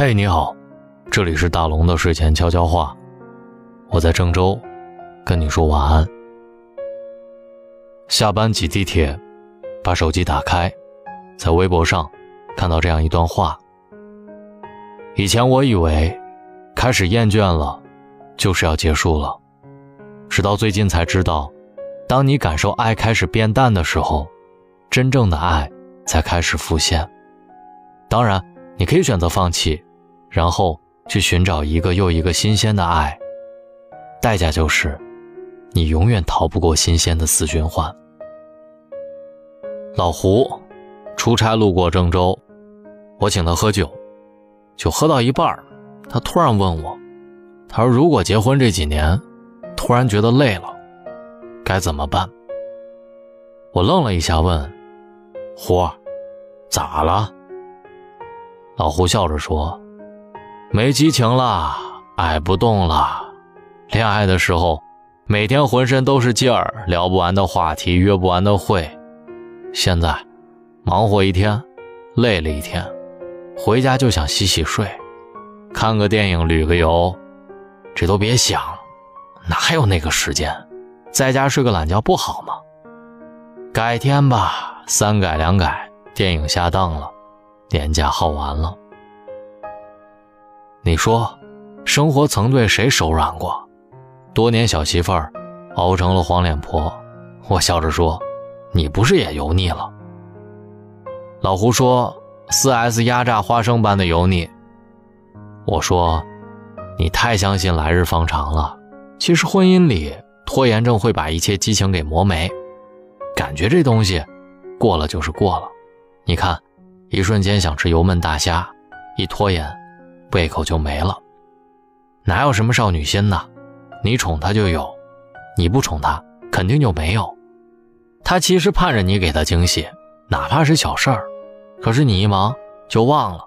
嘿，你好，这里是大龙的睡前悄悄话，我在郑州，跟你说晚安。下班挤地铁，把手机打开，在微博上看到这样一段话。以前我以为，开始厌倦了，就是要结束了，直到最近才知道，当你感受爱开始变淡的时候，真正的爱才开始浮现。当然，你可以选择放弃。然后去寻找一个又一个新鲜的爱，代价就是，你永远逃不过新鲜的死循环。老胡出差路过郑州，我请他喝酒，酒喝到一半他突然问我，他说：“如果结婚这几年，突然觉得累了，该怎么办？”我愣了一下，问：“胡，咋了？”老胡笑着说。没激情了，爱不动了。恋爱的时候，每天浑身都是劲儿，聊不完的话题，约不完的会。现在，忙活一天，累了一天，回家就想洗洗睡，看个电影，旅个游，这都别想，哪有那个时间？在家睡个懒觉不好吗？改天吧，三改两改，电影下档了，年假耗完了。你说，生活曾对谁手软过？多年小媳妇儿，熬成了黄脸婆。我笑着说：“你不是也油腻了？”老胡说：“4S 压榨花生般的油腻。”我说：“你太相信来日方长了。其实婚姻里，拖延症会把一切激情给磨没。感觉这东西，过了就是过了。你看，一瞬间想吃油焖大虾，一拖延。”胃口就没了，哪有什么少女心呢？你宠她就有，你不宠她肯定就没有。她其实盼着你给她惊喜，哪怕是小事儿，可是你一忙就忘了。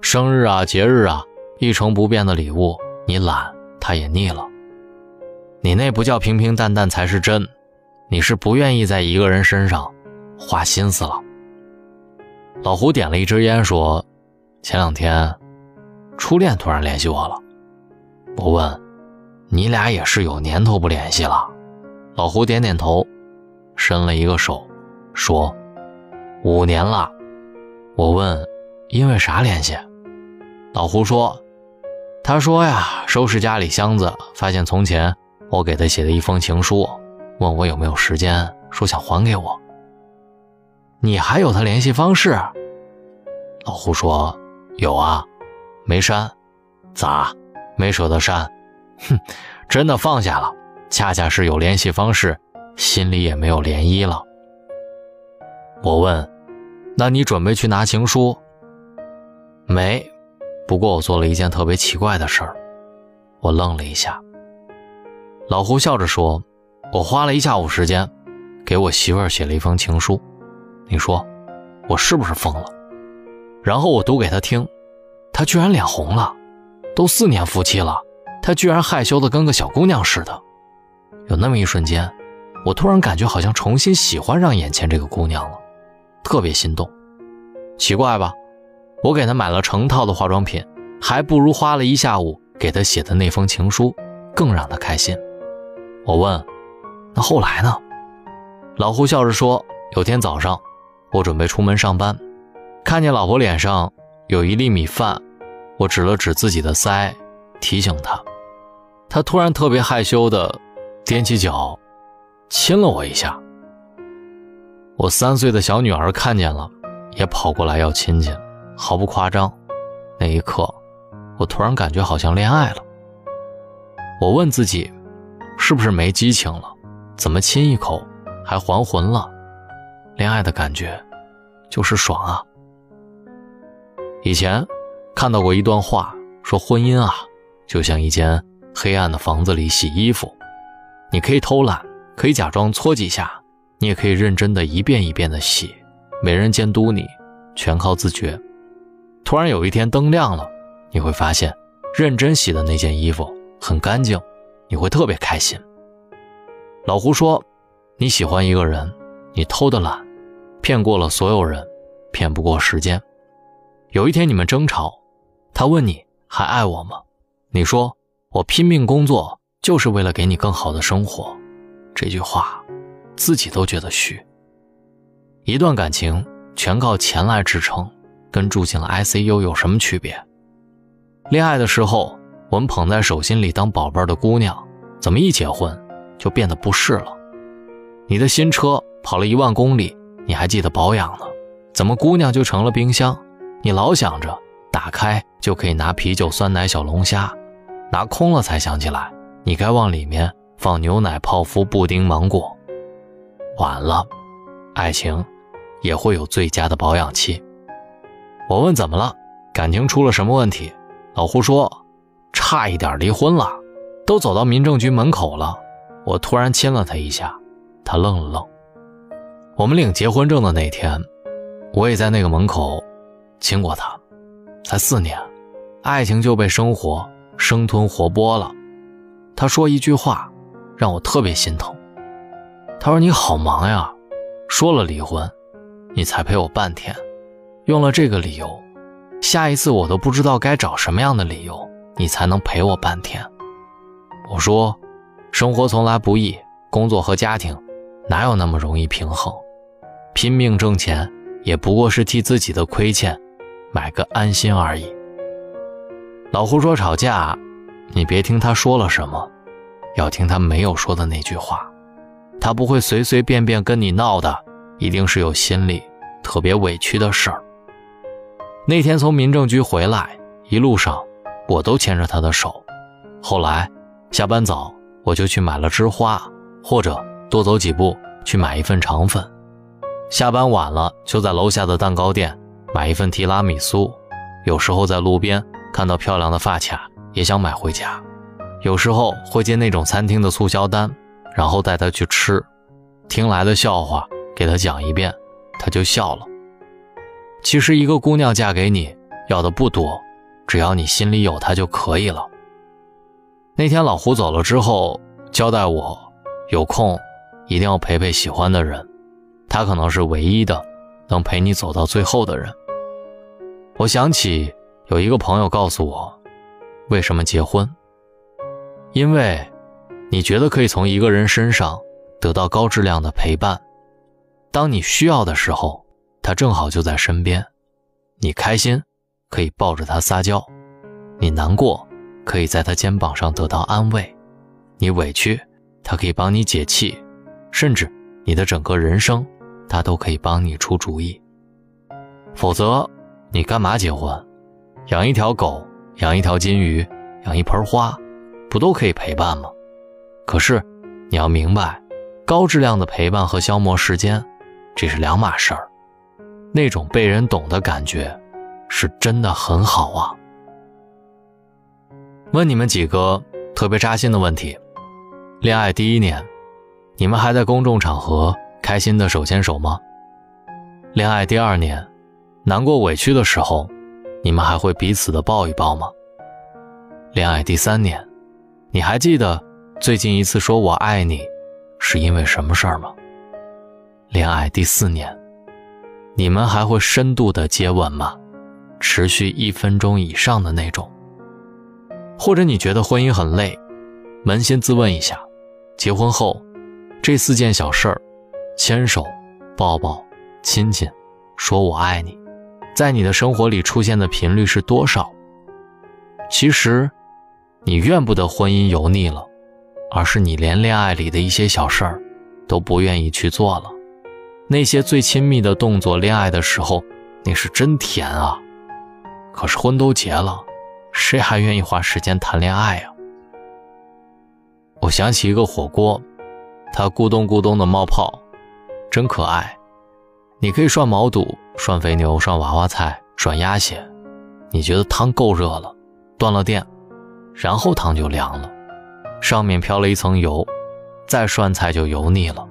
生日啊，节日啊，一成不变的礼物，你懒，她也腻了。你那不叫平平淡淡才是真，你是不愿意在一个人身上花心思了。老胡点了一支烟，说：“前两天。”初恋突然联系我了，我问：“你俩也是有年头不联系了？”老胡点点头，伸了一个手，说：“五年了。”我问：“因为啥联系？”老胡说：“他说呀，收拾家里箱子，发现从前我给他写的一封情书，问我有没有时间，说想还给我。你还有他联系方式？”老胡说：“有啊。”没删，咋？没舍得删？哼，真的放下了。恰恰是有联系方式，心里也没有涟漪了。我问：“那你准备去拿情书？”没。不过我做了一件特别奇怪的事儿。我愣了一下。老胡笑着说：“我花了一下午时间，给我媳妇儿写了一封情书。你说，我是不是疯了？然后我读给她听。”他居然脸红了，都四年夫妻了，他居然害羞的跟个小姑娘似的。有那么一瞬间，我突然感觉好像重新喜欢上眼前这个姑娘了，特别心动。奇怪吧？我给她买了成套的化妆品，还不如花了一下午给她写的那封情书更让她开心。我问：“那后来呢？”老胡笑着说：“有天早上，我准备出门上班，看见老婆脸上……”有一粒米饭，我指了指自己的腮，提醒他。他突然特别害羞的踮起脚，亲了我一下。我三岁的小女儿看见了，也跑过来要亲亲，毫不夸张。那一刻，我突然感觉好像恋爱了。我问自己，是不是没激情了？怎么亲一口还还魂了？恋爱的感觉，就是爽啊！以前看到过一段话，说婚姻啊，就像一间黑暗的房子里洗衣服，你可以偷懒，可以假装搓几下，你也可以认真的一遍一遍的洗，没人监督你，全靠自觉。突然有一天灯亮了，你会发现，认真洗的那件衣服很干净，你会特别开心。老胡说，你喜欢一个人，你偷的懒，骗过了所有人，骗不过时间。有一天你们争吵，他问你还爱我吗？你说我拼命工作就是为了给你更好的生活。这句话，自己都觉得虚。一段感情全靠钱来支撑，跟住进了 ICU 有什么区别？恋爱的时候，我们捧在手心里当宝贝的姑娘，怎么一结婚就变得不是了？你的新车跑了一万公里，你还记得保养呢？怎么姑娘就成了冰箱？你老想着打开就可以拿啤酒、酸奶、小龙虾，拿空了才想起来你该往里面放牛奶、泡芙、布丁、芒果。晚了，爱情也会有最佳的保养期。我问怎么了？感情出了什么问题？老胡说，差一点离婚了，都走到民政局门口了。我突然亲了他一下，他愣了愣。我们领结婚证的那天，我也在那个门口。亲过他，才四年，爱情就被生活生吞活剥了。他说一句话，让我特别心疼。他说：“你好忙呀，说了离婚，你才陪我半天，用了这个理由，下一次我都不知道该找什么样的理由，你才能陪我半天。”我说：“生活从来不易，工作和家庭哪有那么容易平衡？拼命挣钱，也不过是替自己的亏欠。”买个安心而已。老胡说吵架，你别听他说了什么，要听他没有说的那句话。他不会随随便便跟你闹的，一定是有心里特别委屈的事儿。那天从民政局回来，一路上我都牵着他的手。后来下班早，我就去买了枝花，或者多走几步去买一份肠粉。下班晚了，就在楼下的蛋糕店。买一份提拉米苏，有时候在路边看到漂亮的发卡，也想买回家。有时候会接那种餐厅的促销单，然后带她去吃，听来的笑话给她讲一遍，她就笑了。其实一个姑娘嫁给你要的不多，只要你心里有她就可以了。那天老胡走了之后，交代我有空一定要陪陪喜欢的人，他可能是唯一的能陪你走到最后的人。我想起有一个朋友告诉我，为什么结婚？因为，你觉得可以从一个人身上得到高质量的陪伴。当你需要的时候，他正好就在身边。你开心，可以抱着他撒娇；你难过，可以在他肩膀上得到安慰；你委屈，他可以帮你解气；甚至你的整个人生，他都可以帮你出主意。否则。你干嘛结婚？养一条狗，养一条金鱼，养一盆花，不都可以陪伴吗？可是，你要明白，高质量的陪伴和消磨时间，这是两码事儿。那种被人懂的感觉，是真的很好啊。问你们几个特别扎心的问题：恋爱第一年，你们还在公众场合开心的手牵手吗？恋爱第二年。难过委屈的时候，你们还会彼此的抱一抱吗？恋爱第三年，你还记得最近一次说我爱你，是因为什么事儿吗？恋爱第四年，你们还会深度的接吻吗？持续一分钟以上的那种？或者你觉得婚姻很累，扪心自问一下，结婚后这四件小事儿，牵手、抱抱、亲亲，说我爱你。在你的生活里出现的频率是多少？其实，你怨不得婚姻油腻了，而是你连恋爱里的一些小事儿都不愿意去做了。那些最亲密的动作，恋爱的时候那是真甜啊。可是婚都结了，谁还愿意花时间谈恋爱啊？我想起一个火锅，它咕咚咕咚的冒泡，真可爱。你可以涮毛肚。涮肥牛，涮娃娃菜，涮鸭血，你觉得汤够热了，断了电，然后汤就凉了，上面飘了一层油，再涮菜就油腻了，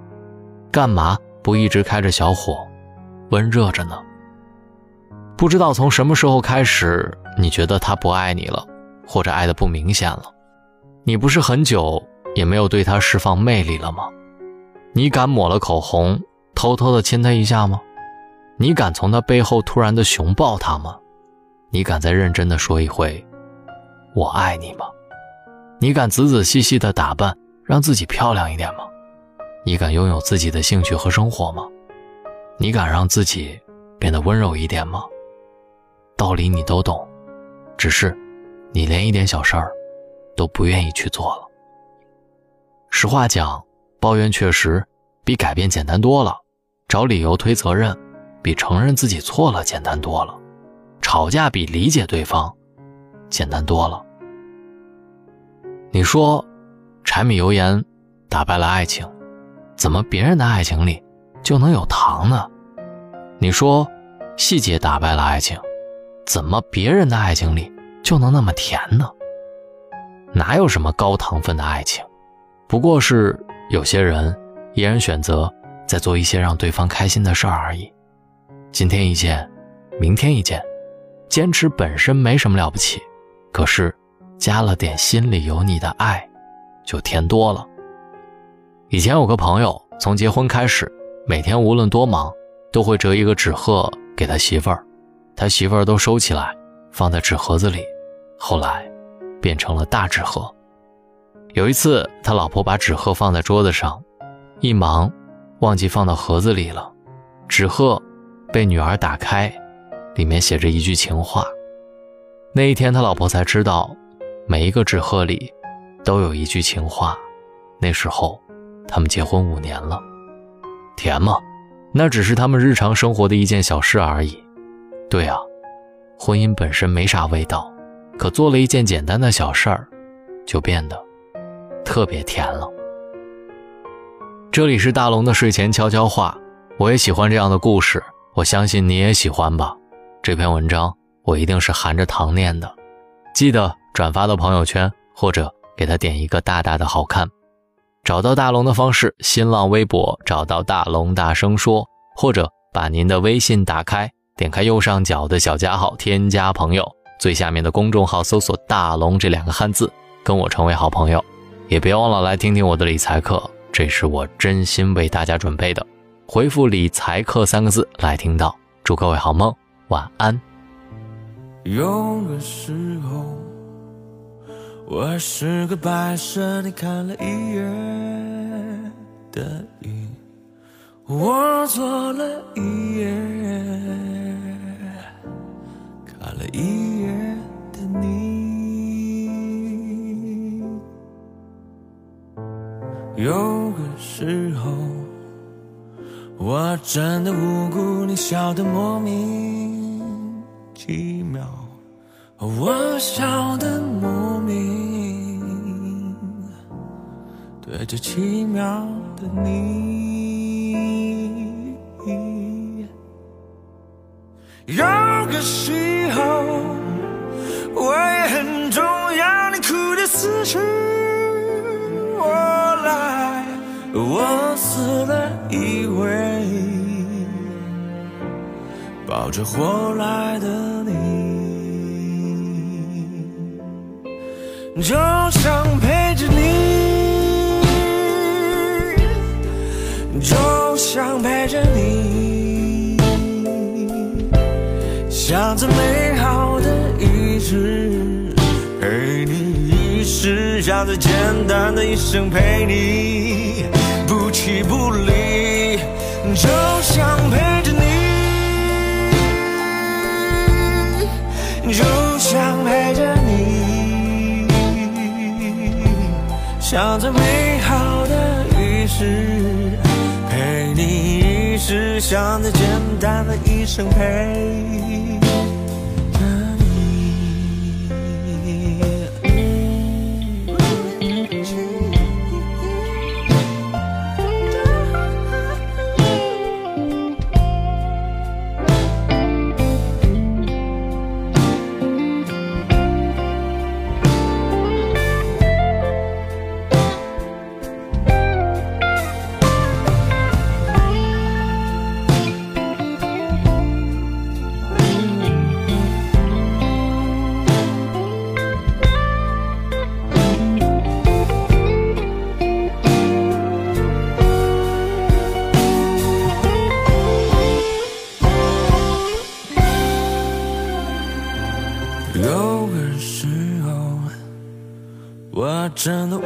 干嘛不一直开着小火，温热着呢？不知道从什么时候开始，你觉得他不爱你了，或者爱的不明显了？你不是很久也没有对他释放魅力了吗？你敢抹了口红，偷偷的亲他一下吗？你敢从他背后突然的熊抱他吗？你敢再认真的说一回“我爱你”吗？你敢仔仔细细的打扮，让自己漂亮一点吗？你敢拥有自己的兴趣和生活吗？你敢让自己变得温柔一点吗？道理你都懂，只是你连一点小事儿都不愿意去做了。实话讲，抱怨确实比改变简单多了，找理由推责任比承认自己错了简单多了，吵架比理解对方简单多了。你说，柴米油盐打败了爱情，怎么别人的爱情里就能有糖呢？你说，细节打败了爱情，怎么别人的爱情里就能那么甜呢？哪有什么高糖分的爱情，不过是有些人依然选择在做一些让对方开心的事儿而已。今天一件，明天一件，坚持本身没什么了不起，可是。加了点心里有你的爱，就甜多了。以前有个朋友，从结婚开始，每天无论多忙，都会折一个纸鹤给他媳妇儿，他媳妇儿都收起来，放在纸盒子里。后来，变成了大纸鹤。有一次，他老婆把纸鹤放在桌子上，一忙，忘记放到盒子里了。纸鹤被女儿打开，里面写着一句情话。那一天，他老婆才知道。每一个纸鹤里，都有一句情话。那时候，他们结婚五年了，甜吗？那只是他们日常生活的一件小事而已。对啊，婚姻本身没啥味道，可做了一件简单的小事儿，就变得特别甜了。这里是大龙的睡前悄悄话，我也喜欢这样的故事，我相信你也喜欢吧。这篇文章我一定是含着糖念的，记得。转发到朋友圈，或者给他点一个大大的好看。找到大龙的方式：新浪微博找到大龙，大声说，或者把您的微信打开，点开右上角的小加号，添加朋友，最下面的公众号搜索“大龙”这两个汉字，跟我成为好朋友。也别忘了来听听我的理财课，这是我真心为大家准备的。回复“理财课”三个字来听到。祝各位好梦，晚安。有个时候。我是个白色，你看了一眼的你，我做了一夜，看了一夜的你。有个时候，我真的无辜，你笑得莫名其妙，我笑得莫名。对着奇妙的你，有个时候我也很重要，你哭的死去活来，我死了抱着活来的你，就想陪着你。就想陪着你，想着美好的一直，陪你一世，想着简单的一生陪你，不弃不离。就想陪就想陪着你，想着美好的一世。陪你，一世想着简单的一生陪。真的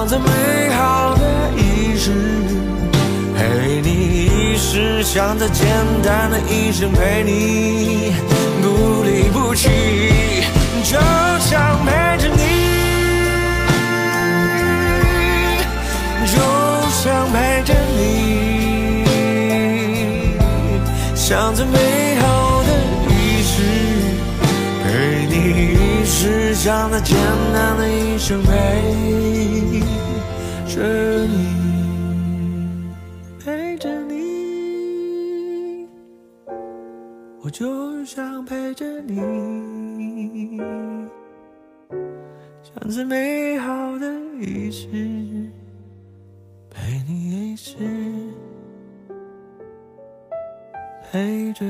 想着美好的一世，陪你一世；想着简单的一生，陪你不离不弃。就想陪着你，就想陪着你，想最美世；想着简单的一生，陪着你，陪着你，我就想陪着你，想最美好的一世，陪你一世，陪着。